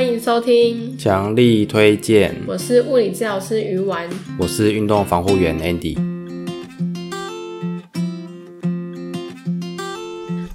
欢迎收听，强力推荐。我是物理治疗师鱼丸，我是运动防护员 Andy。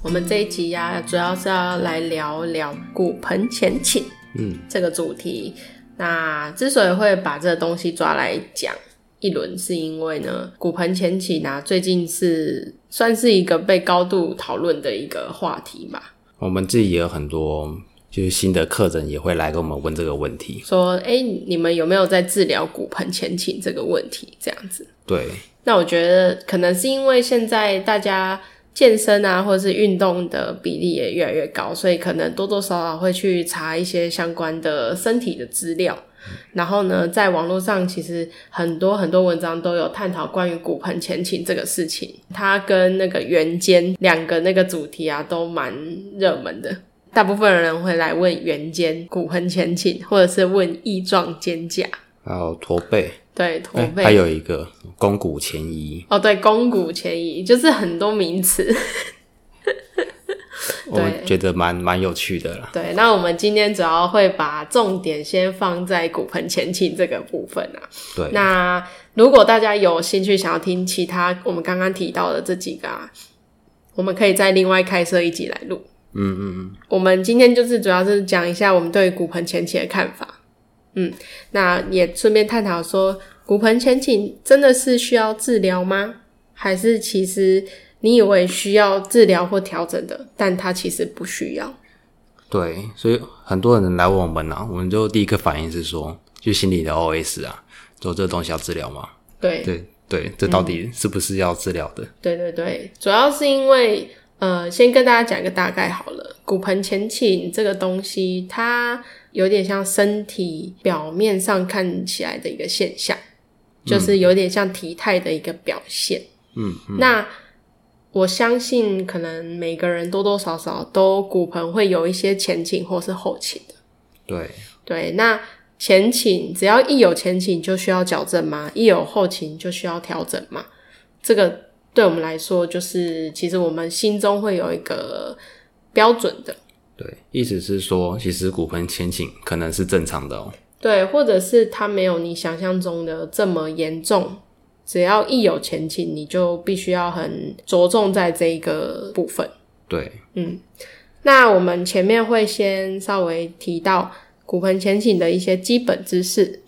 我们这一集呀、啊，主要是要来聊聊骨盆前倾，嗯，这个主题。那之所以会把这个东西抓来讲一轮，是因为呢，骨盆前倾呢，最近是算是一个被高度讨论的一个话题吧。我们自己也有很多。就是新的客人也会来跟我们问这个问题，说：“哎、欸，你们有没有在治疗骨盆前倾这个问题？”这样子。对。那我觉得可能是因为现在大家健身啊，或者是运动的比例也越来越高，所以可能多多少少会去查一些相关的身体的资料。嗯、然后呢，在网络上其实很多很多文章都有探讨关于骨盆前倾这个事情，它跟那个圆肩两个那个主题啊，都蛮热门的。大部分人会来问圆肩、骨盆前倾，或者是问翼状肩胛，还有驼背。对，驼背。还有一个肱骨前移。哦，对，肱骨前移就是很多名词。我觉得蛮蛮有趣的啦。对，那我们今天主要会把重点先放在骨盆前倾这个部分啊。对。那如果大家有兴趣想要听其他我们刚刚提到的这几个啊，我们可以再另外开设一集来录。嗯嗯嗯，我们今天就是主要是讲一下我们对骨盆前倾的看法，嗯，那也顺便探讨说，骨盆前倾真的是需要治疗吗？还是其实你以为需要治疗或调整的，但它其实不需要。对，所以很多人来问我们啊，我们就第一个反应是说，就心里的 OS 啊，说这个东西要治疗吗？对对对，这到底是不是要治疗的？嗯，对对对，主要是因为。呃，先跟大家讲一个大概好了。骨盆前倾这个东西，它有点像身体表面上看起来的一个现象，嗯、就是有点像体态的一个表现。嗯，嗯，那我相信，可能每个人多多少少都骨盆会有一些前倾或是后倾的。对对，那前倾只要一有前倾就需要矫正吗？一有后倾就需要调整吗？这个。对我们来说，就是其实我们心中会有一个标准的。对，意思是说，其实骨盆前倾可能是正常的哦。对，或者是它没有你想象中的这么严重。只要一有前倾，你就必须要很着重在这一个部分。对，嗯。那我们前面会先稍微提到骨盆前倾的一些基本知识。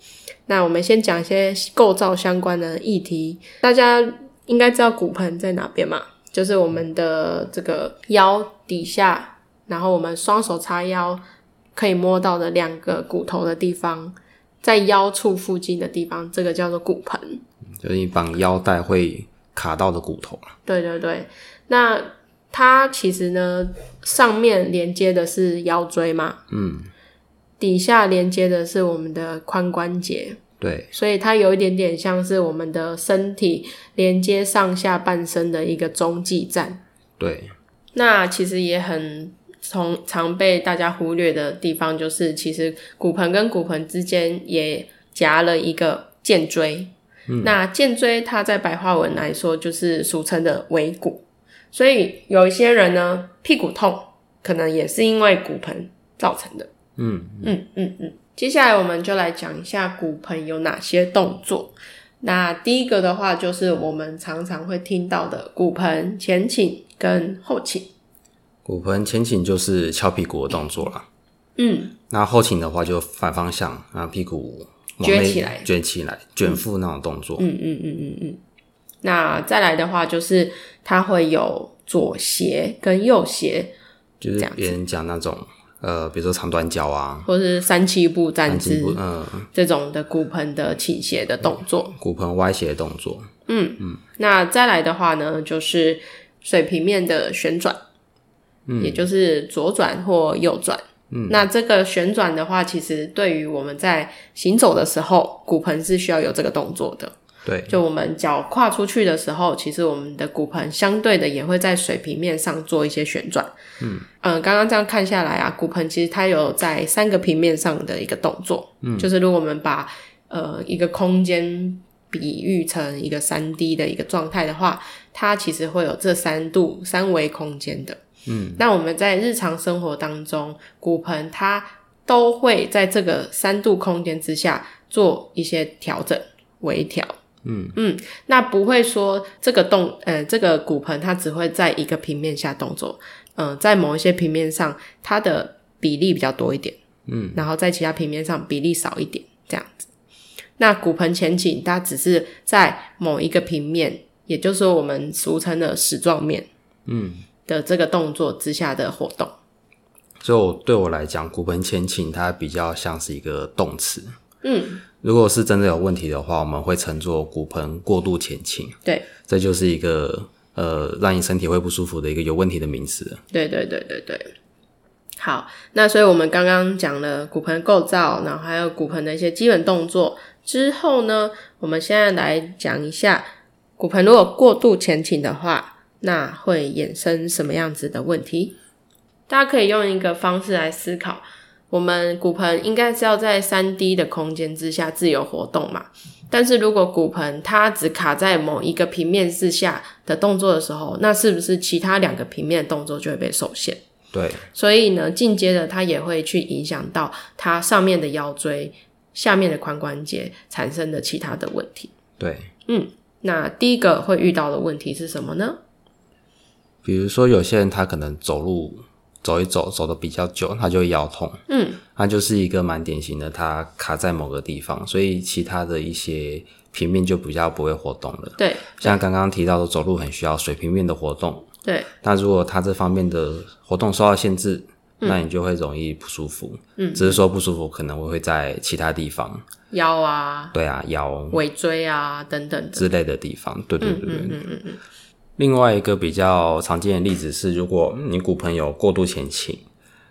那我们先讲一些构造相关的议题，大家。应该知道骨盆在哪边嘛？就是我们的这个腰底下，然后我们双手叉腰可以摸到的两个骨头的地方，在腰处附近的地方，这个叫做骨盆。就是你绑腰带会卡到的骨头。对对对，那它其实呢，上面连接的是腰椎嘛，嗯，底下连接的是我们的髋关节。对，所以它有一点点像是我们的身体连接上下半身的一个中继站。对，那其实也很从常被大家忽略的地方，就是其实骨盆跟骨盆之间也夹了一个剑椎。嗯，那剑椎它在白话文来说就是俗称的尾骨，所以有一些人呢，屁股痛可能也是因为骨盆造成的。嗯嗯嗯嗯。嗯接下来我们就来讲一下骨盆有哪些动作。那第一个的话，就是我们常常会听到的骨盆前倾跟后倾。骨盆前倾就是翘屁股的动作啦。嗯。那后倾的话就反方向，然后屁股卷起来，卷起来，卷腹那种动作。嗯嗯嗯嗯嗯。那再来的话，就是它会有左斜跟右斜，就是别人讲那种。呃，比如说长短脚啊，或是三七步站姿，嗯，这种的骨盆的倾斜的动作，骨盆歪斜的动作，嗯嗯。那再来的话呢，就是水平面的旋转，嗯，也就是左转或右转。嗯，那这个旋转的话，其实对于我们在行走的时候，骨盆是需要有这个动作的。对，就我们脚跨出去的时候，其实我们的骨盆相对的也会在水平面上做一些旋转。嗯嗯，刚刚这样看下来啊，骨盆其实它有在三个平面上的一个动作。嗯，就是如果我们把呃一个空间比喻成一个三 D 的一个状态的话，它其实会有这三度三维空间的。嗯，那我们在日常生活当中，骨盆它都会在这个三度空间之下做一些调整、微调。嗯嗯，那不会说这个动呃这个骨盆它只会在一个平面下动作，嗯、呃，在某一些平面上它的比例比较多一点，嗯，然后在其他平面上比例少一点，这样子。那骨盆前倾它只是在某一个平面，也就是说我们俗称的矢状面，嗯的这个动作之下的活动。所以我对我来讲，骨盆前倾它比较像是一个动词。嗯，如果是真的有问题的话，我们会称作骨盆过度前倾。对，这就是一个呃让你身体会不舒服的一个有问题的名词。对对对对对。好，那所以我们刚刚讲了骨盆构造，然后还有骨盆的一些基本动作之后呢，我们现在来讲一下骨盆如果过度前倾的话，那会衍生什么样子的问题？大家可以用一个方式来思考。我们骨盆应该是要在三 D 的空间之下自由活动嘛，但是如果骨盆它只卡在某一个平面之下的动作的时候，那是不是其他两个平面的动作就会被受限？对，所以呢，进阶的它也会去影响到它上面的腰椎、下面的髋关节产生的其他的问题。对，嗯，那第一个会遇到的问题是什么呢？比如说有些人他可能走路。走一走，走的比较久，他就会腰痛。嗯，它就是一个蛮典型的，它卡在某个地方，所以其他的一些平面就比较不会活动了。对，像刚刚提到的，走路很需要水平面的活动。对，那如果它这方面的活动受到限制，嗯，那你就会容易不舒服。嗯，只是说不舒服可能会在其他地方，腰啊，对啊，腰、尾椎啊等等之类的地方。对对对对，嗯嗯嗯嗯。另外一个比较常见的例子是，如果你骨盆有过度前倾，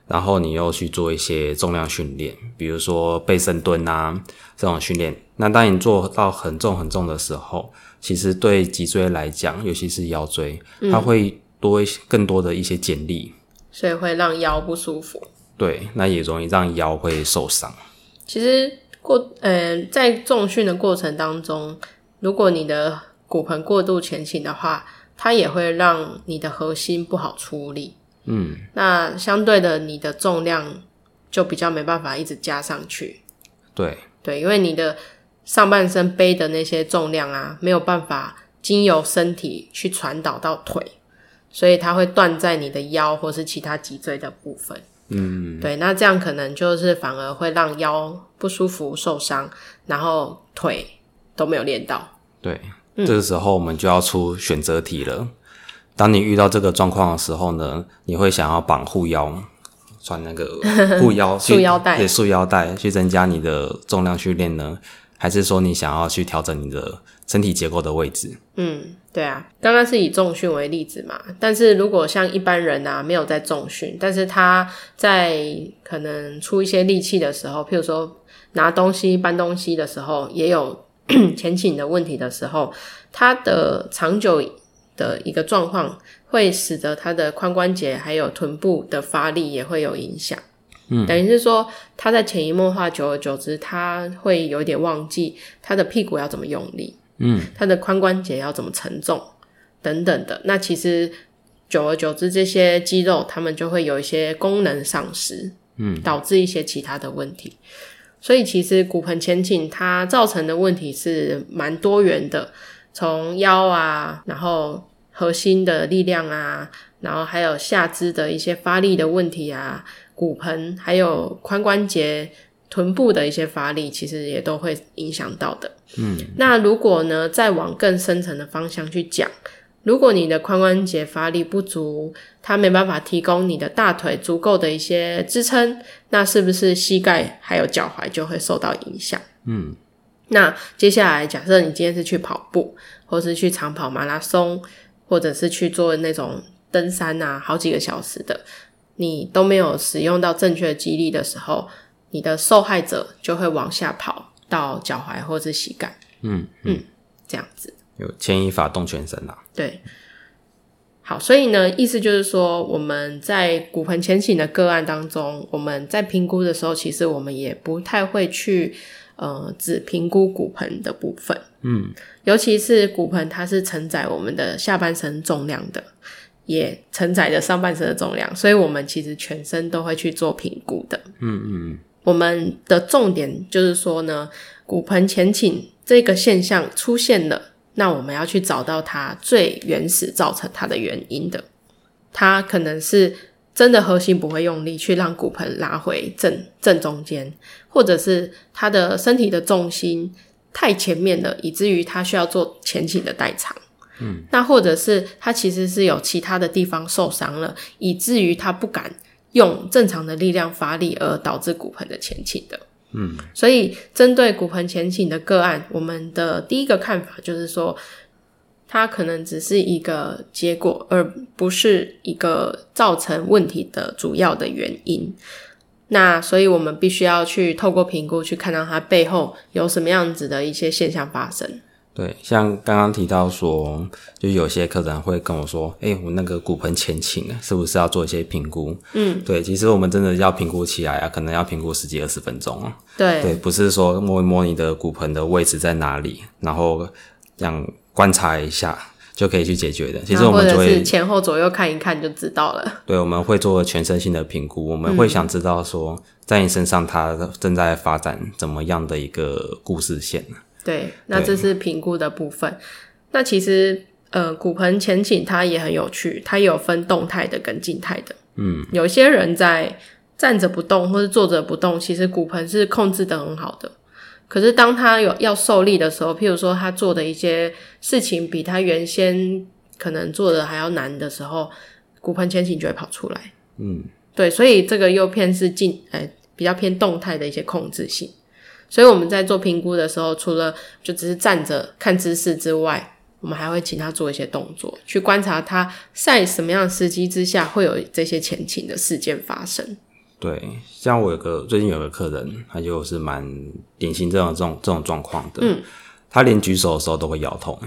然后你又去做一些重量训练，比如说背深蹲啊这种训练，那当你做到很重很重的时候，其实对脊椎来讲，尤其是腰椎，它会多一些更多的一些剪力，所以会让腰不舒服。对，那也容易让腰会受伤。其实过呃在重训的过程当中，如果你的骨盆过度前倾的话，它也会让你的核心不好出力，嗯，那相对的，你的重量就比较没办法一直加上去，对。对，因为你的上半身背的那些重量啊，没有办法经由身体去传导到腿，所以它会断在你的腰或是其他脊椎的部分，嗯，对，那这样可能就是反而会让腰不舒服、受伤，然后腿都没有练到，对。这个时候我们就要出选择题了。当你遇到这个状况的时候呢，你会想要绑护腰，穿那个护腰 束腰带，对，束腰带去增加你的重量训练呢？还是说你想要去调整你的身体结构的位置？嗯，对啊，刚刚是以重训为例子嘛。但是如果像一般人啊，没有在重训，但是他在可能出一些力气的时候，譬如说拿东西、搬东西的时候，也有。前倾的问题的时候，它的长久的一个状况会使得它的髋关节还有臀部的发力也会有影响。嗯，等于是说，他在潜移默化，久而久之，他会有点忘记他的屁股要怎么用力，嗯，他的髋关节要怎么承重等等的。那其实久而久之，这些肌肉他们就会有一些功能丧失，嗯，导致一些其他的问题。所以其实骨盆前倾它造成的问题是蛮多元的，从腰啊，然后核心的力量啊，然后还有下肢的一些发力的问题啊，骨盆还有髋关节、臀部的一些发力，其实也都会影响到的。嗯，那如果呢，再往更深层的方向去讲。如果你的髋关节发力不足，它没办法提供你的大腿足够的一些支撑，那是不是膝盖还有脚踝就会受到影响？嗯，那接下来假设你今天是去跑步，或是去长跑马拉松，或者是去做那种登山啊，好几个小时的，你都没有使用到正确的肌力的时候，你的受害者就会往下跑到脚踝或是膝盖。嗯嗯，嗯，这样子。有牵一发动全身啊。对，好，所以呢，意思就是说，我们在骨盆前倾的个案当中，我们在评估的时候，其实我们也不太会去呃只评估骨盆的部分，嗯，尤其是骨盆它是承载我们的下半身重量的，也承载着上半身的重量，所以我们其实全身都会去做评估的，嗯嗯嗯，我们的重点就是说呢，骨盆前倾这个现象出现了，那我们要去找到它最原始造成它的原因的。它可能是真的核心不会用力去让骨盆拉回正正中间，或者是他的身体的重心太前面了，以至于他需要做前倾的代偿。嗯，那或者是他其实是有其他的地方受伤了，以至于他不敢用正常的力量发力，而导致骨盆的前倾的。嗯，所以针对骨盆前倾的个案，我们的第一个看法就是说，它可能只是一个结果，而不是一个造成问题的主要的原因。那所以我们必须要去透过评估，去看到它背后有什么样子的一些现象发生。对，像刚刚提到说，就有些客人会跟我说：“哎、欸，我那个骨盆前倾，是不是要做一些评估？”嗯，对，其实我们真的要评估起来啊，可能要评估十几二十分钟啊。对，对，不是说摸一摸你的骨盆的位置在哪里，然后这样观察一下就可以去解决的。其实我们就会是前后左右看一看就知道了。对，我们会做全身性的评估，我们会想知道说，在你身上它正在发展怎么样的一个故事线。对，那这是评估的部分。那其实，呃，骨盆前倾它也很有趣，它有分动态的跟静态的。嗯，有些人在站着不动或是坐着不动，其实骨盆是控制的很好的。可是当他有要受力的时候，譬如说他做的一些事情比他原先可能做的还要难的时候，骨盆前倾就会跑出来。嗯，对，所以这个又偏是静，哎，比较偏动态的一些控制性。所以我们在做评估的时候，除了就只是站着看姿势之外，我们还会请他做一些动作，去观察他在什么样的时机之下会有这些前倾的事件发生。对，像我有个最近有个客人，他就是蛮典型这种这种这种状况的。嗯，他连举手的时候都会腰痛。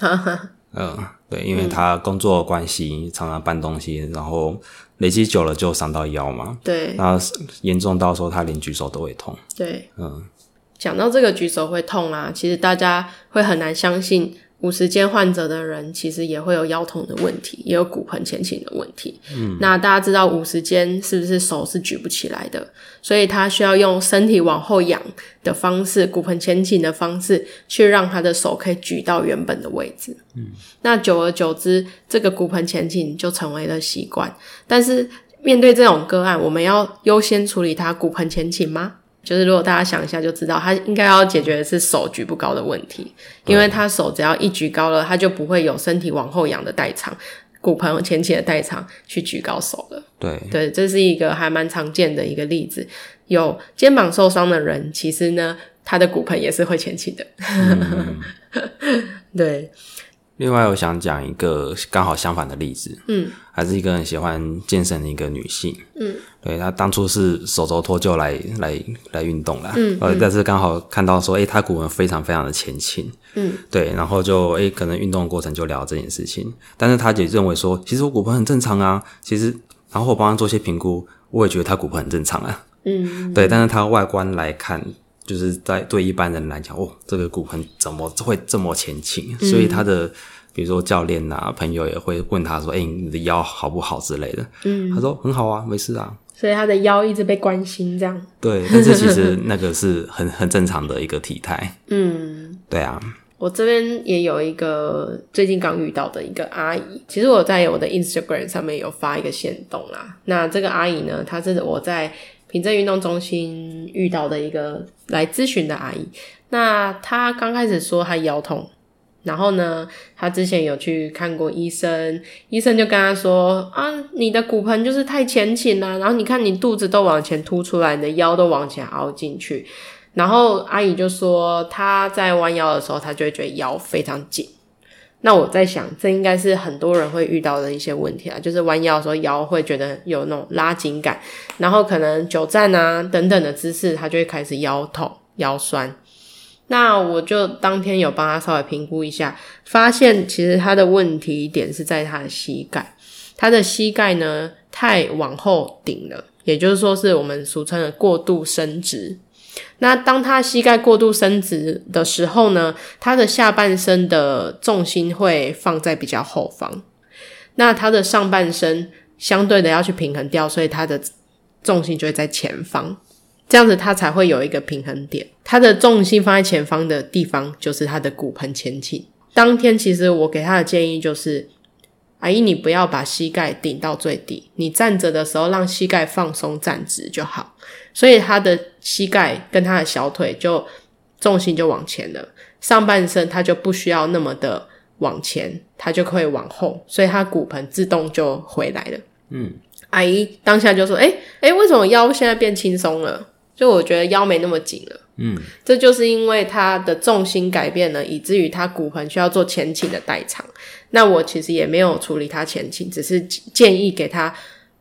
嗯，对，因为他工作关系，嗯、常常搬东西，然后累积久了就伤到腰嘛。对，那严重到说他连举手都会痛。对，嗯，讲到这个举手会痛啊，其实大家会很难相信。五十肩患者的人其实也会有腰痛的问题，也有骨盆前倾的问题。嗯，那大家知道五十肩是不是手是举不起来的？所以他需要用身体往后仰的方式，骨盆前倾的方式，去让他的手可以举到原本的位置。嗯，那久而久之，这个骨盆前倾就成为了习惯。但是面对这种个案，我们要优先处理他骨盆前倾吗？就是如果大家想一下就知道，他应该要解决的是手举不高的问题，因为他手只要一举高了，他就不会有身体往后仰的代偿，骨盆前倾的代偿去举高手了。对对，这是一个还蛮常见的一个例子。有肩膀受伤的人，其实呢，他的骨盆也是会前倾的。嗯、对。另外，我想讲一个刚好相反的例子，嗯，还是一个很喜欢健身的一个女性，嗯，对，她当初是手肘脱臼来来来运动啦，嗯，呃，但是刚好看到说，诶、欸，她骨盆非常非常的前倾，嗯，对，然后就诶、欸，可能运动的过程就聊这件事情，但是她也认为说，其实我骨盆很正常啊，其实，然后我帮她做些评估，我也觉得她骨盆很正常啊，嗯，对，但是她外观来看，就是在对一般人来讲，哦，这个骨盆怎么会这么前倾？所以他的。比如说教练啊，朋友也会问他说：“哎、欸，你的腰好不好之类的？”嗯，他说：“很好啊，没事啊。”所以他的腰一直被关心，这样。对，但是其实那个是很很正常的一个体态。嗯，对啊。我这边也有一个最近刚遇到的一个阿姨，其实我在我的 Instagram 上面有发一个线动啦。那这个阿姨呢，她是我在平镇运动中心遇到的一个来咨询的阿姨。那她刚开始说她腰痛。然后呢，她之前有去看过医生，医生就跟她说：“啊，你的骨盆就是太前倾了，然后你看你肚子都往前凸出来，你的腰都往前凹进去。”然后阿姨就说，她在弯腰的时候，她就会觉得腰非常紧。那我在想，这应该是很多人会遇到的一些问题啊，就是弯腰的时候腰会觉得有那种拉紧感，然后可能久站啊等等的姿势，他就会开始腰痛、腰酸。那我就当天有帮他稍微评估一下，发现其实他的问题点是在他的膝盖，他的膝盖呢太往后顶了，也就是说是我们俗称的过度伸直。那当他膝盖过度伸直的时候呢，他的下半身的重心会放在比较后方，那他的上半身相对的要去平衡掉，所以他的重心就会在前方。这样子他才会有一个平衡点。他的重心放在前方的地方，就是他的骨盆前倾。当天其实我给他的建议就是，阿姨你不要把膝盖顶到最低，你站着的时候让膝盖放松站直就好。所以他的膝盖跟他的小腿就重心就往前了，上半身他就不需要那么的往前，他就可以往后，所以他骨盆自动就回来了。嗯，阿姨当下就说：“诶诶，为什么腰现在变轻松了？就我觉得腰没那么紧了。”嗯，这就是因为他的重心改变了，以至于他骨盆需要做前倾的代偿。那我其实也没有处理他前倾，只是建议给他，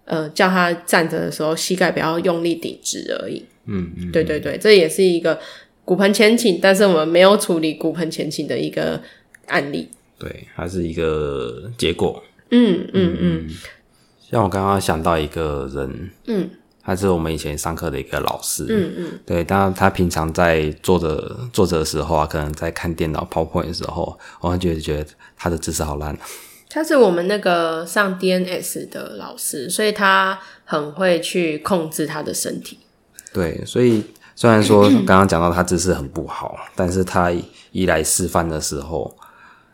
呃，叫他站着的时候膝盖不要用力顶直而已。嗯嗯，对对对，这也是一个骨盆前倾，但是我们没有处理骨盆前倾的一个案例。对，还是一个结果。嗯嗯嗯，像我刚刚想到一个人，嗯。他是我们以前上课的一个老师，嗯嗯，对，但他平常在坐着坐着的时候啊，可能在看电脑 PowerPoint 的时候，我会觉得觉得他的姿势好烂。他是我们那个上 DNS 的老师，所以他很会去控制他的身体。对，所以虽然说刚刚讲到他姿势很不好，但是他一来示范的时候，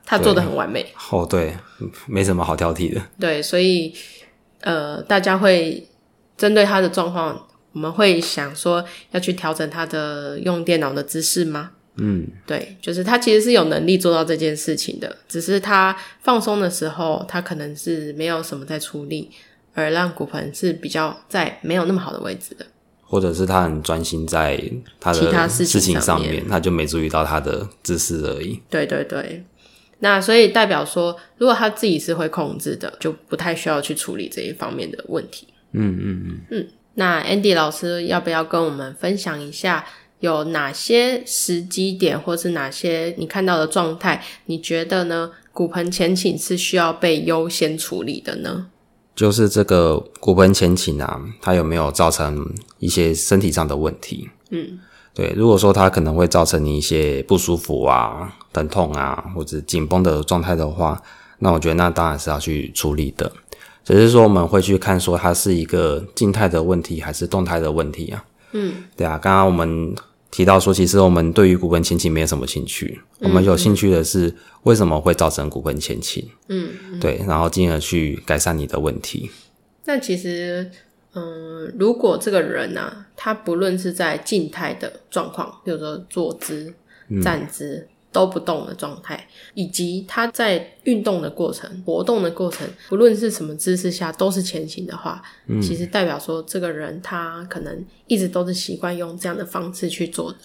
他做的很完美。哦，对，没什么好挑剔的。对，所以呃，大家会。针对他的状况，我们会想说要去调整他的用电脑的姿势吗？嗯，对，就是他其实是有能力做到这件事情的，只是他放松的时候，他可能是没有什么在出力，而让骨盆是比较在没有那么好的位置的，或者是他很专心在他的其他事情上面，上面他就没注意到他的姿势而已。对对对，那所以代表说，如果他自己是会控制的，就不太需要去处理这一方面的问题。嗯嗯嗯嗯，那 Andy 老师要不要跟我们分享一下，有哪些时机点，或是哪些你看到的状态，你觉得呢？骨盆前倾是需要被优先处理的呢？就是这个骨盆前倾啊，它有没有造成一些身体上的问题？嗯，对，如果说它可能会造成你一些不舒服啊、疼痛啊，或者紧绷的状态的话，那我觉得那当然是要去处理的。只是说我们会去看说它是一个静态的问题还是动态的问题啊？嗯，对啊。刚刚我们提到说，其实我们对于骨盆前倾没有什么兴趣，嗯，我们有兴趣的是为什么会造成骨盆前倾？嗯，嗯，对，然后进而去改善你的问题。那其实，嗯，如果这个人啊，他不论是在静态的状况，比如说坐姿、站姿。嗯都不动的状态，以及他在运动的过程、活动的过程，不论是什么姿势下都是前行的话，嗯，其实代表说这个人他可能一直都是习惯用这样的方式去做的。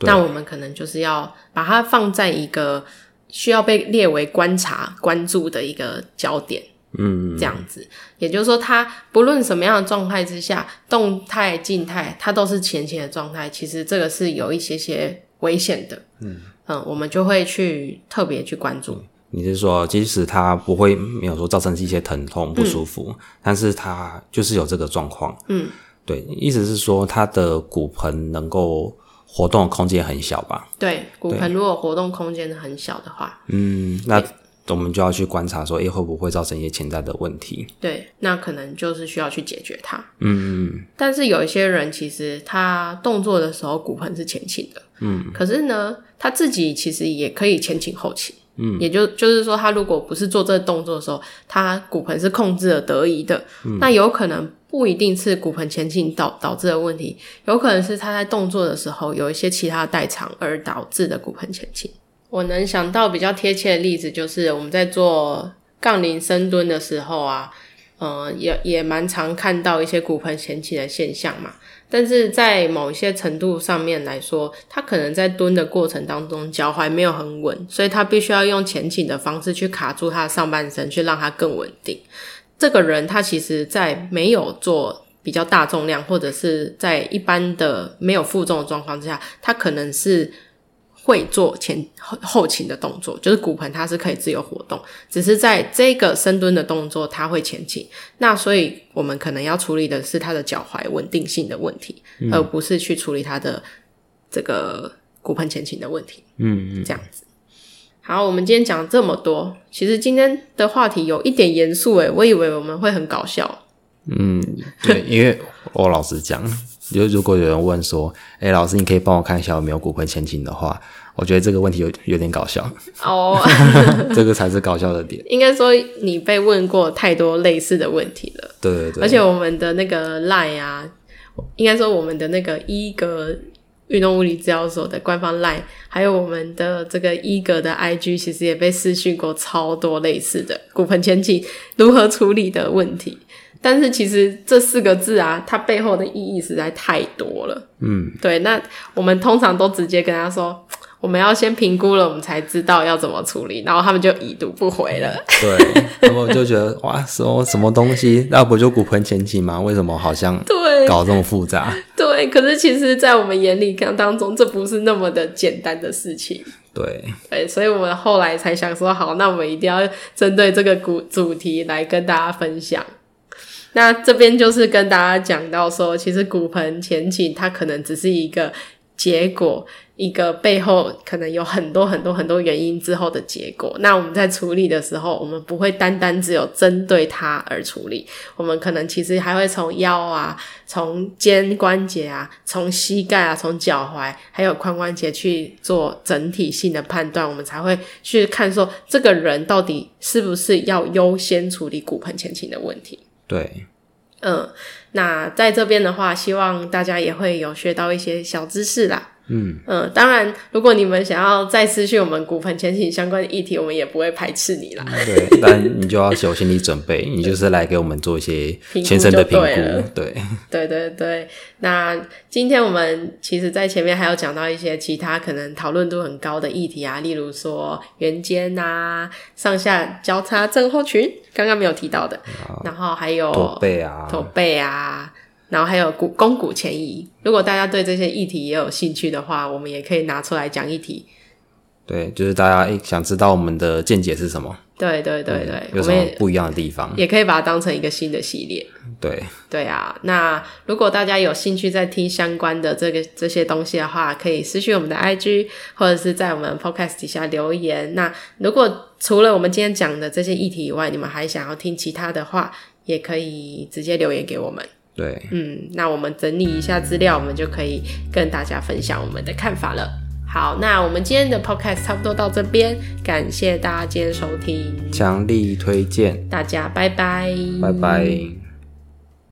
那我们可能就是要把它放在一个需要被列为观察、关注的一个焦点，嗯，这样子。也就是说，他不论什么样的状态之下，动态、静态，他都是前倾的状态。其实这个是有一些些危险的，嗯。嗯，我们就会去特别去关注。你是说，即使他不会没有说造成一些疼痛不舒服，嗯，但是他就是有这个状况。嗯，对，意思是说他的骨盆能够活动的空间很小吧？对，骨盆如果活动空间很小的话，嗯，那我们就要去观察说，诶，会不会造成一些潜在的问题？对，那可能就是需要去解决它。嗯嗯。但是有一些人其实他动作的时候骨盆是前倾的。嗯，可是呢，他自己其实也可以前倾后倾，嗯，也就就是说，他如果不是做这个动作的时候，他骨盆是控制了得宜的，嗯，那有可能不一定是骨盆前倾导导致的问题，有可能是他在动作的时候有一些其他代偿而导致的骨盆前倾。我能想到比较贴切的例子，就是我们在做杠铃深蹲的时候啊，呃，也也蛮常看到一些骨盆前倾的现象嘛。但是在某一些程度上面来说，他可能在蹲的过程当中脚踝没有很稳，所以他必须要用前倾的方式去卡住他的上半身，去让他更稳定。这个人他其实在没有做比较大重量，或者是在一般的没有负重的状况之下，他可能是。会做前后后倾的动作，就是骨盆它是可以自由活动，只是在这个深蹲的动作它会前倾。那所以我们可能要处理的是他的脚踝稳定性的问题，嗯，而不是去处理他的这个骨盆前倾的问题。嗯嗯，这样子。好，我们今天讲这么多，其实今天的话题有一点严肃诶，我以为我们会很搞笑。嗯，对，因为我老实讲。就如果有人问说，哎、欸，老师，你可以帮我看一下有没有骨盆前倾的话，我觉得这个问题有有点搞笑。哦，这个才是搞笑的点。应该说你被问过太多类似的问题了。对对对。而且我们的那个 Line 啊，应该说我们的那个一格运动物理治疗所的官方 Line，还有我们的这个一格的 IG，其实也被私讯过超多类似的骨盆前倾如何处理的问题。但是其实这四个字啊，它背后的意义实在太多了。嗯，对。那我们通常都直接跟他说，我们要先评估了，我们才知道要怎么处理。然后他们就已读不回了。对，然后就觉得哇，什么什么东西？那不就骨盆前倾吗？为什么好像 对搞这么复杂？对，可是其实，在我们眼里看当中，这不是那么的简单的事情。对对，所以我们后来才想说，好，那我们一定要针对这个主主题来跟大家分享。那这边就是跟大家讲到说，其实骨盆前倾它可能只是一个结果，一个背后可能有很多很多很多原因之后的结果。那我们在处理的时候，我们不会单单只有针对它而处理，我们可能其实还会从腰啊、从肩关节啊、从膝盖啊、从脚踝还有髋关节去做整体性的判断，我们才会去看说这个人到底是不是要优先处理骨盆前倾的问题。对，嗯，那在这边的话，希望大家也会有学到一些小知识啦。嗯嗯，当然，如果你们想要再私讯我们骨盆前倾相关的议题，我们也不会排斥你啦。对，但你就要有心理准备，你就是来给我们做一些全身的评估。对，对对对。那今天我们其实，在前面还有讲到一些其他可能讨论度很高的议题啊，例如说圆肩啊、上下交叉症候群，刚刚没有提到的，然后还有驼背啊、驼背啊。然后还有股肱股前移，如果大家对这些议题也有兴趣的话，我们也可以拿出来讲一题。对，就是大家想知道我们的见解是什么？对对对对，有什么不一样的地方？也可以把它当成一个新的系列。对对啊，那如果大家有兴趣再听相关的这个这些东西的话，可以私讯我们的 IG，或者是在我们 Podcast 底下留言。那如果除了我们今天讲的这些议题以外，你们还想要听其他的话，也可以直接留言给我们。对，嗯，那我们整理一下资料，我们就可以跟大家分享我们的看法了。好，那我们今天的 podcast 差不多到这边，感谢大家今天收听，强力推荐，大家拜拜，拜拜。